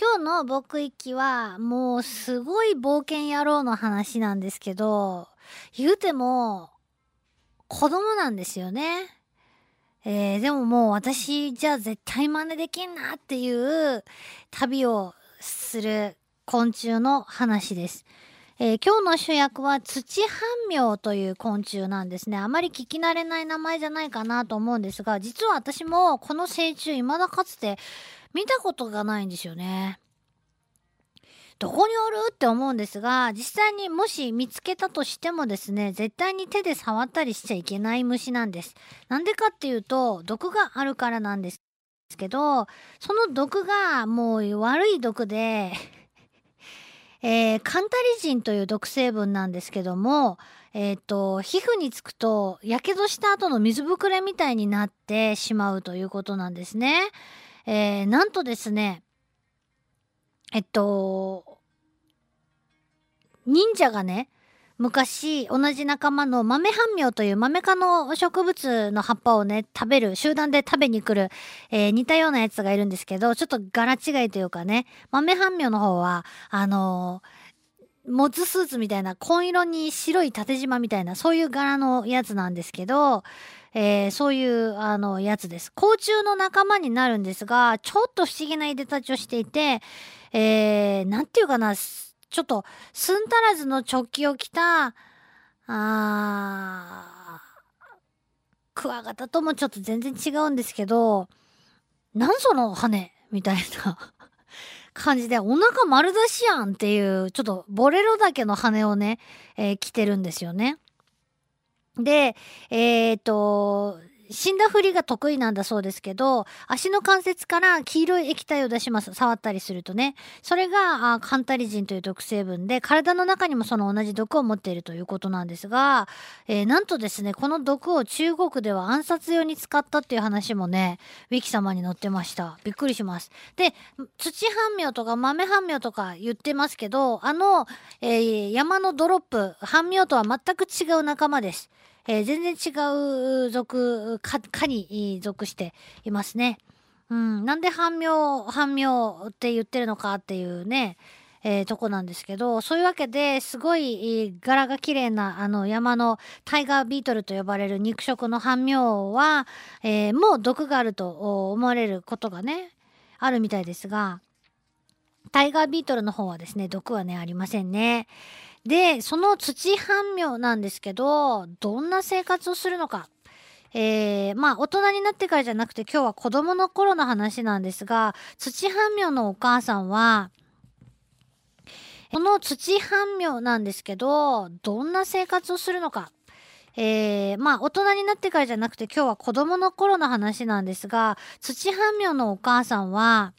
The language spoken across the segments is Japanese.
今日の僕行きはもうすごい冒険野郎の話なんですけど、言うても子供なんですよね。えー、でももう私じゃ絶対真似できんなっていう旅をする昆虫の話です。えー、今日の主役は土半苗という昆虫なんですね。あまり聞き慣れない名前じゃないかなと思うんですが、実は私もこの成虫未だかつて見たことがないんですよね。どこにおる？って思うんですが、実際にもし見つけたとしてもですね、絶対に手で触ったりしちゃいけない虫なんです。なんでかっていうと、毒があるからなんですけど、その毒がもう悪い毒でえー、カンタリジンという毒成分なんですけども、えっ、ー、と、皮膚につくと、やけどした後の水ぶくれみたいになってしまうということなんですね。えー、なんとですね、えっと、忍者がね、昔同じ仲間の豆半苗という豆科の植物の葉っぱをね食べる集団で食べに来る、えー、似たようなやつがいるんですけどちょっと柄違いというかね豆半苗の方はあのー、モツスーツみたいな紺色に白い縦縞みたいなそういう柄のやつなんですけど、えー、そういうあのやつです。甲虫の仲間になるんですがちょっと不思議ないでたちをしていて、えー、なんていうかなちょっと、すん足らずの直帰を着た、あクワガタともちょっと全然違うんですけど、なんその羽みたいな 感じで、お腹丸出しやんっていう、ちょっとボレロだけの羽をね、えー、着てるんですよね。で、えっ、と、死んだふりが得意なんだそうですけど、足の関節から黄色い液体を出します。触ったりするとね。それが、あカンタリジンという毒成分で、体の中にもその同じ毒を持っているということなんですが、えー、なんとですね、この毒を中国では暗殺用に使ったっていう話もね、ウィキ様に載ってました。びっくりします。で、土半苗とか豆半苗とか言ってますけど、あの、えー、山のドロップ、ハンミョウとは全く違う仲間です。えー、全然違う属、科、に属していますね。うん、なんでハンミョウ、ハンミョウって言ってるのかっていうね、えー、とこなんですけど、そういうわけですごい柄が綺麗なあの山の tiger beetle と呼ばれる肉食のハンミョウは、えー、もう毒があると思われることがね、あるみたいですが、 tiger beetle の方はですね、毒はね、ありませんね。で、そのツチハンミョウなんですけど、どんな生活をするのか。えー、まあ大人になってからじゃなくて今日は子供の頃の話なんですが、ツチハンミョウのお母さんは、このツチハンミョウなんですけど、どんな生活をするのか。えー、まあ大人になってからじゃなくて今日は子供の頃の話なんですが、ツチハンミョウのお母さんは、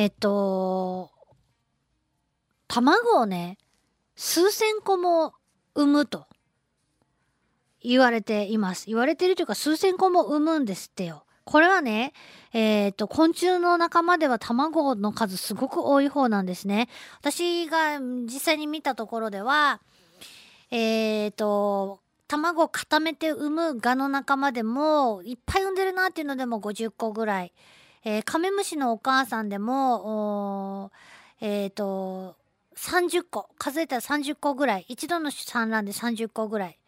えっと、卵をね、数千個も産むと言われています。言われてるというか数千個も産むんですってよ。これはね、えっ、と、昆虫の仲間では卵の数すごく多い方なんですね。私が実際に見たところでは、えっ、と、卵を固めて産む蛾の仲間でもいっぱい産んでるなっていうのでも50個ぐらい。えー、カメムシのお母さんでも、えっ、ー、と、30個数えたら30個ぐらい一度の産卵で30個ぐらい、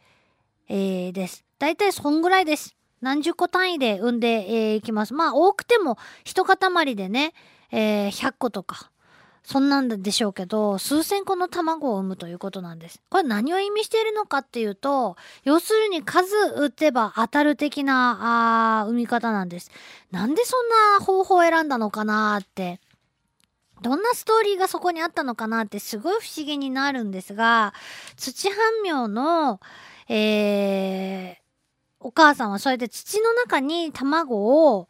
えー、です。大体そんぐらいです。何十個単位で産んでい、えー、きます。まあ多くても一塊でね、えー、100個とかそんなんでしょうけど、数千個の卵を産むということなんです。これ何を意味しているのかっていうと、要するに数打てば当たる的な、あ産み方なんです。なんでそんな方法を選んだのかなってどんなストーリーがそこにあったのかなってすごい不思議になるんですが、土半苗の、えー、お母さんはそれで土の中に卵を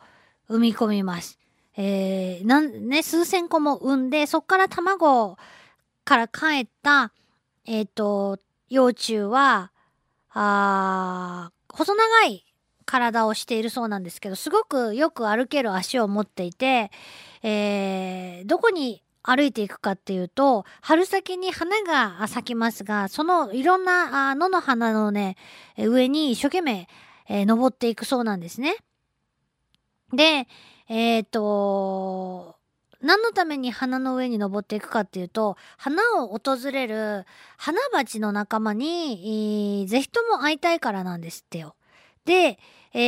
産み込みます。えー、なんね、数千個も産んで、そっから卵から帰った、えっ、ー、と、幼虫は、あ細長い体をしているそうなんですけど、すごくよく歩ける足を持っていて、えー、どこに歩いていくかっていうと、春先に花が咲きますが、そのいろんな野の花のね、上に一生懸命、えー、登っていくそうなんですね。で、えっ、ー、と、何のために花の上に登っていくかっていうと、花を訪れる花鉢の仲間に、えー、ぜひとも会いたいからなんですってよ。で、え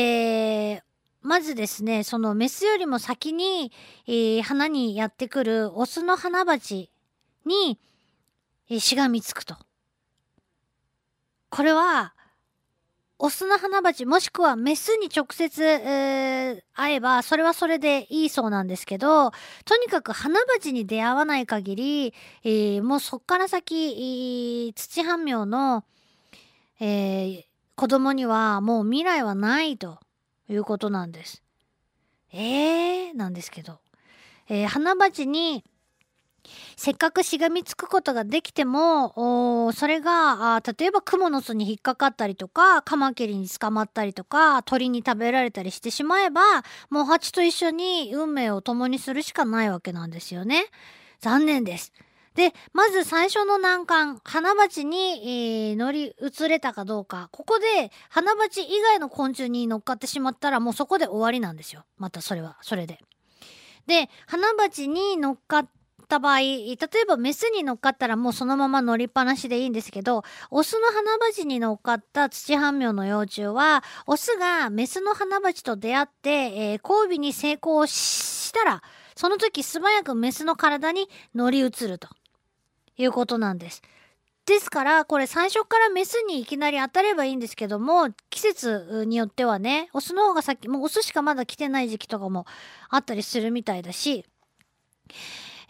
ー、まずですね、そのメスよりも先に、えー、花にやってくるオスの花鉢に、えー、しがみつくと。これは、オスの花鉢もしくはメスに直接、えー、会えばそれはそれでいいそうなんですけどとにかく花鉢に出会わない限り、えー、もうそっから先、えー、土半苗の、えー、子供にはもう未来はないということなんです。えー、なんですけど、えー、花鉢にせっかくしがみつくことができても、それが、例えばクモの巣に引っかかったりとか、カマキリに捕まったりとか、鳥に食べられたりしてしまえば、もう蜂と一緒に運命を共にするしかないわけなんですよね。残念です。で、まず最初の難関、花鉢に、えー、乗り移れたかどうか。ここで、花鉢以外の昆虫に乗っかってしまったら、もうそこで終わりなんですよ。またそれは、それで。で、花鉢に乗っかっった場合、例えばメスに乗っかったらもうそのまま乗りっぱなしでいいんですけど、オスの花鉢に乗っかった土半苗の幼虫は、オスがメスの花鉢と出会って、えー、交尾に成功したら、その時素早くメスの体に乗り移るということなんです。ですから、これ最初からメスにいきなり当たればいいんですけども、季節によってはね、オスの方が先、もうオスしかまだ来てない時期とかもあったりするみたいだし、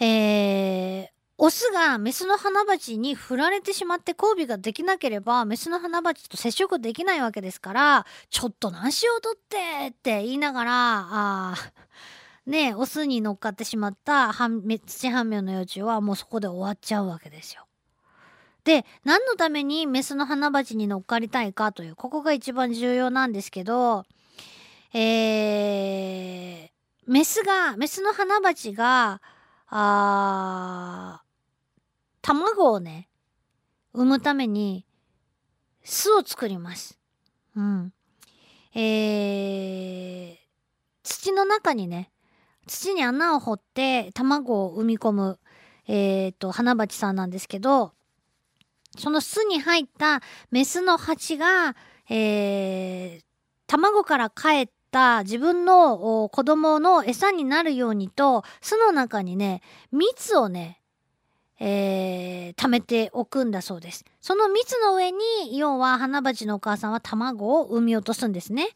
えー、オスがメスの花鉢に振られてしまって交尾ができなければ、メスの花鉢と接触できないわけですから、ちょっと何しようとってって言いながら、あねオスに乗っかってしまった土半苗の幼虫はもうそこで終わっちゃうわけですよ。で、何のためにメスの花鉢に乗っかりたいかという、ここが一番重要なんですけど、えー、メスが、メスの花鉢が、あ卵をね、産むために巣を作ります。うん。えー、土の中にね、土に穴を掘って卵を産み込む、え、ー、と、花鉢さんなんですけど、その巣に入ったメスの蜂が、えー、卵から帰ってった自分の子供の餌になるようにと巣の中にね蜜をねえー、貯めておくんだそうです。その蜜の上に、要は花鉢のお母さんは卵を産み落とすんですね。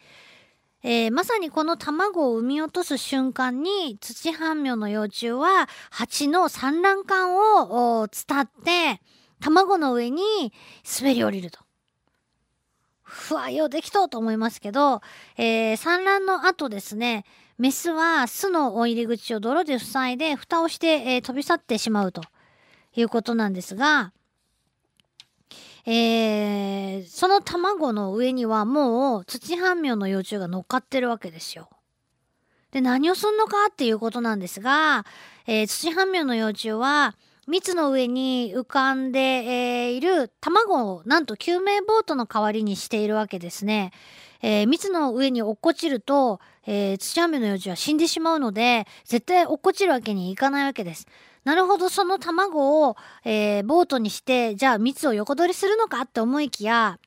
えー、まさにこの卵を産み落とす瞬間に土半苗の幼虫は蜂の産卵管を伝って卵の上に滑り降りると。ふわようできとうと思いますけど、えー、産卵の後ですね、メスは巣の入り口を泥で塞いで蓋をして、えー、飛び去ってしまうということなんですが、えー、その卵の上にはもう土半苗の幼虫が乗っかってるわけですよ。で、何をすんのかっていうことなんですが、えー、土半苗の幼虫は、蜜の上に浮かんで、え、いる卵をなんと救命ボートの代わりにしているわけですね。えー、蜜の上に落っこちると、えー、土雨の幼虫は死んでしまうので、絶対落っこちるわけにいかないわけです。なるほど、その卵を、えー、ボートにして、じゃあ蜜を横取りするのかって思いきや、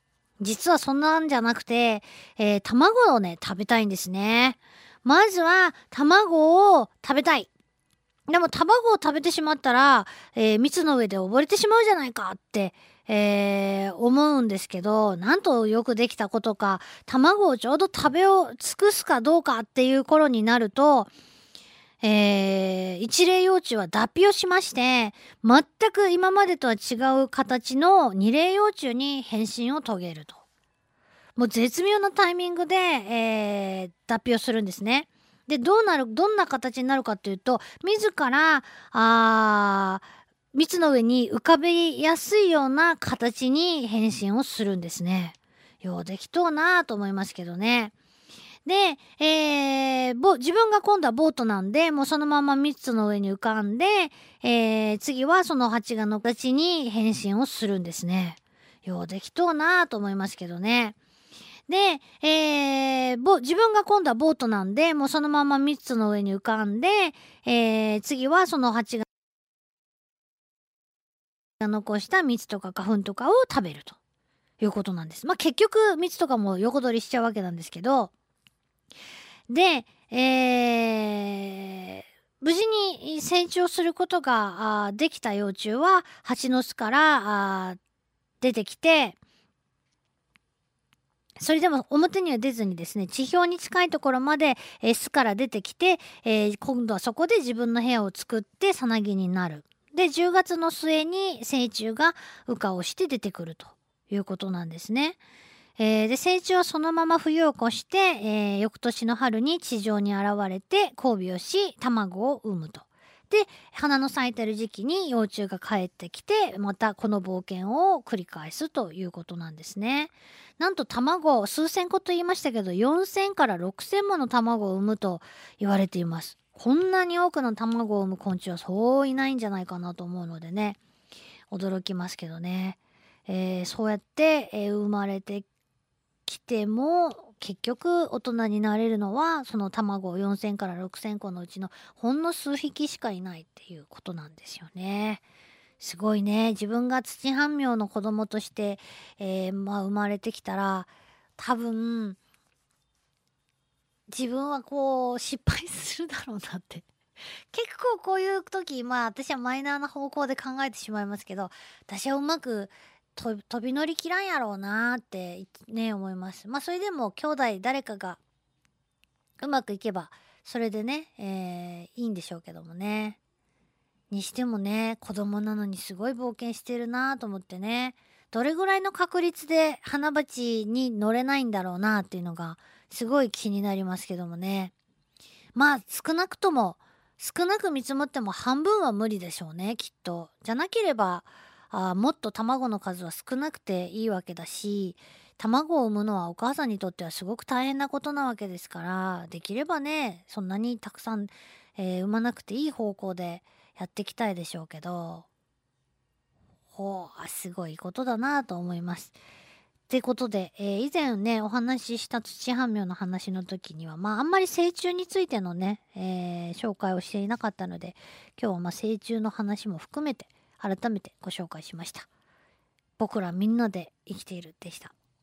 実はそんなんじゃなくて、えー、卵をね、食べたいんですね。まずは、卵を食べたい。でも卵を食べてしまったら、えー、蜜の上で溺れてしまうじゃないかって、えー、思うんですけど、なんとよくできたことか、卵をちょうど食べを尽くすかどうかっていう頃になると、えー、一例幼虫は脱皮をしまして、全く今までとは違う形の二例幼虫に変身を遂げると。もう絶妙なタイミングで、えー、脱皮をするんですね。で、どうなる、どんな形になるかというと、自ら、あ蜜の上に浮かべやすいような形に変身をするんですね。ようできとうなと思いますけどね。で、えー、自分が今度はボートなんで、もうそのまま蜜の上に浮かんで、えー、次はその蜂がの形に変身をするんですね。ようできとうなと思いますけどね。で、えー、ぼ自分が今度はボートなんでもうそのまま蜜の上に浮かんで、えー、次はその蜂が残した蜜とか花粉とかを食べるということなんです。まあ結局蜜とかも横取りしちゃうわけなんですけどで、えー、無事に成長することができた幼虫は蜂の巣から出てきてそれでも表には出ずにですね地表に近いところまで、巣から出てきて、えー、今度はそこで自分の部屋を作ってさなぎになる。で10月の末に成虫が羽化をして出てくるということなんですね。えー、で成虫はそのまま冬を越して、え、翌年の春に地上に現れて交尾をし卵を産むと。で花の咲いてる時期に幼虫が帰ってきてまたこの冒険を繰り返すということなんですね。なんと卵数千個と言いましたけど4,000から6,000もの卵を産むと言われています。こんなに多くの卵を産む昆虫はそういないんじゃないかなと思うのでね驚きますけどね。えー、そうやって、えー、生まれてきても結局大人になれるのはその卵4,000から6,000個のうちのほんの数匹しかいないっていうことなんですよね。すごいね。自分が土半苗の子供として、えー、まあ、生まれてきたら多分自分はこう失敗するだろうなって。結構こういう時まあ私はマイナーな方向で考えてしまいますけど私はうまく飛び乗りきらんやろうなってね思います。まあそれでも兄弟誰かがうまくいけばそれでね、えー、いいんでしょうけどもね。にしてもね子供なのにすごい冒険してるなと思ってねどれぐらいの確率で花鉢に乗れないんだろうなっていうのがすごい気になりますけどもね。まあ少なくとも少なく見積もっても半分は無理でしょうねきっと。じゃなければあもっと卵の数は少なくていいわけだし卵を産むのはお母さんにとってはすごく大変なことなわけですからできればねそんなにたくさん、えー、産まなくていい方向でやっていきたいでしょうけどほうすごいことだなと思います。ってことで、えー、以前ねお話しした土半苗の話の時にはまああんまり成虫についてのね、えー、紹介をしていなかったので今日はま成虫の話も含めて改めてご紹介しました僕らみんなで生きているでした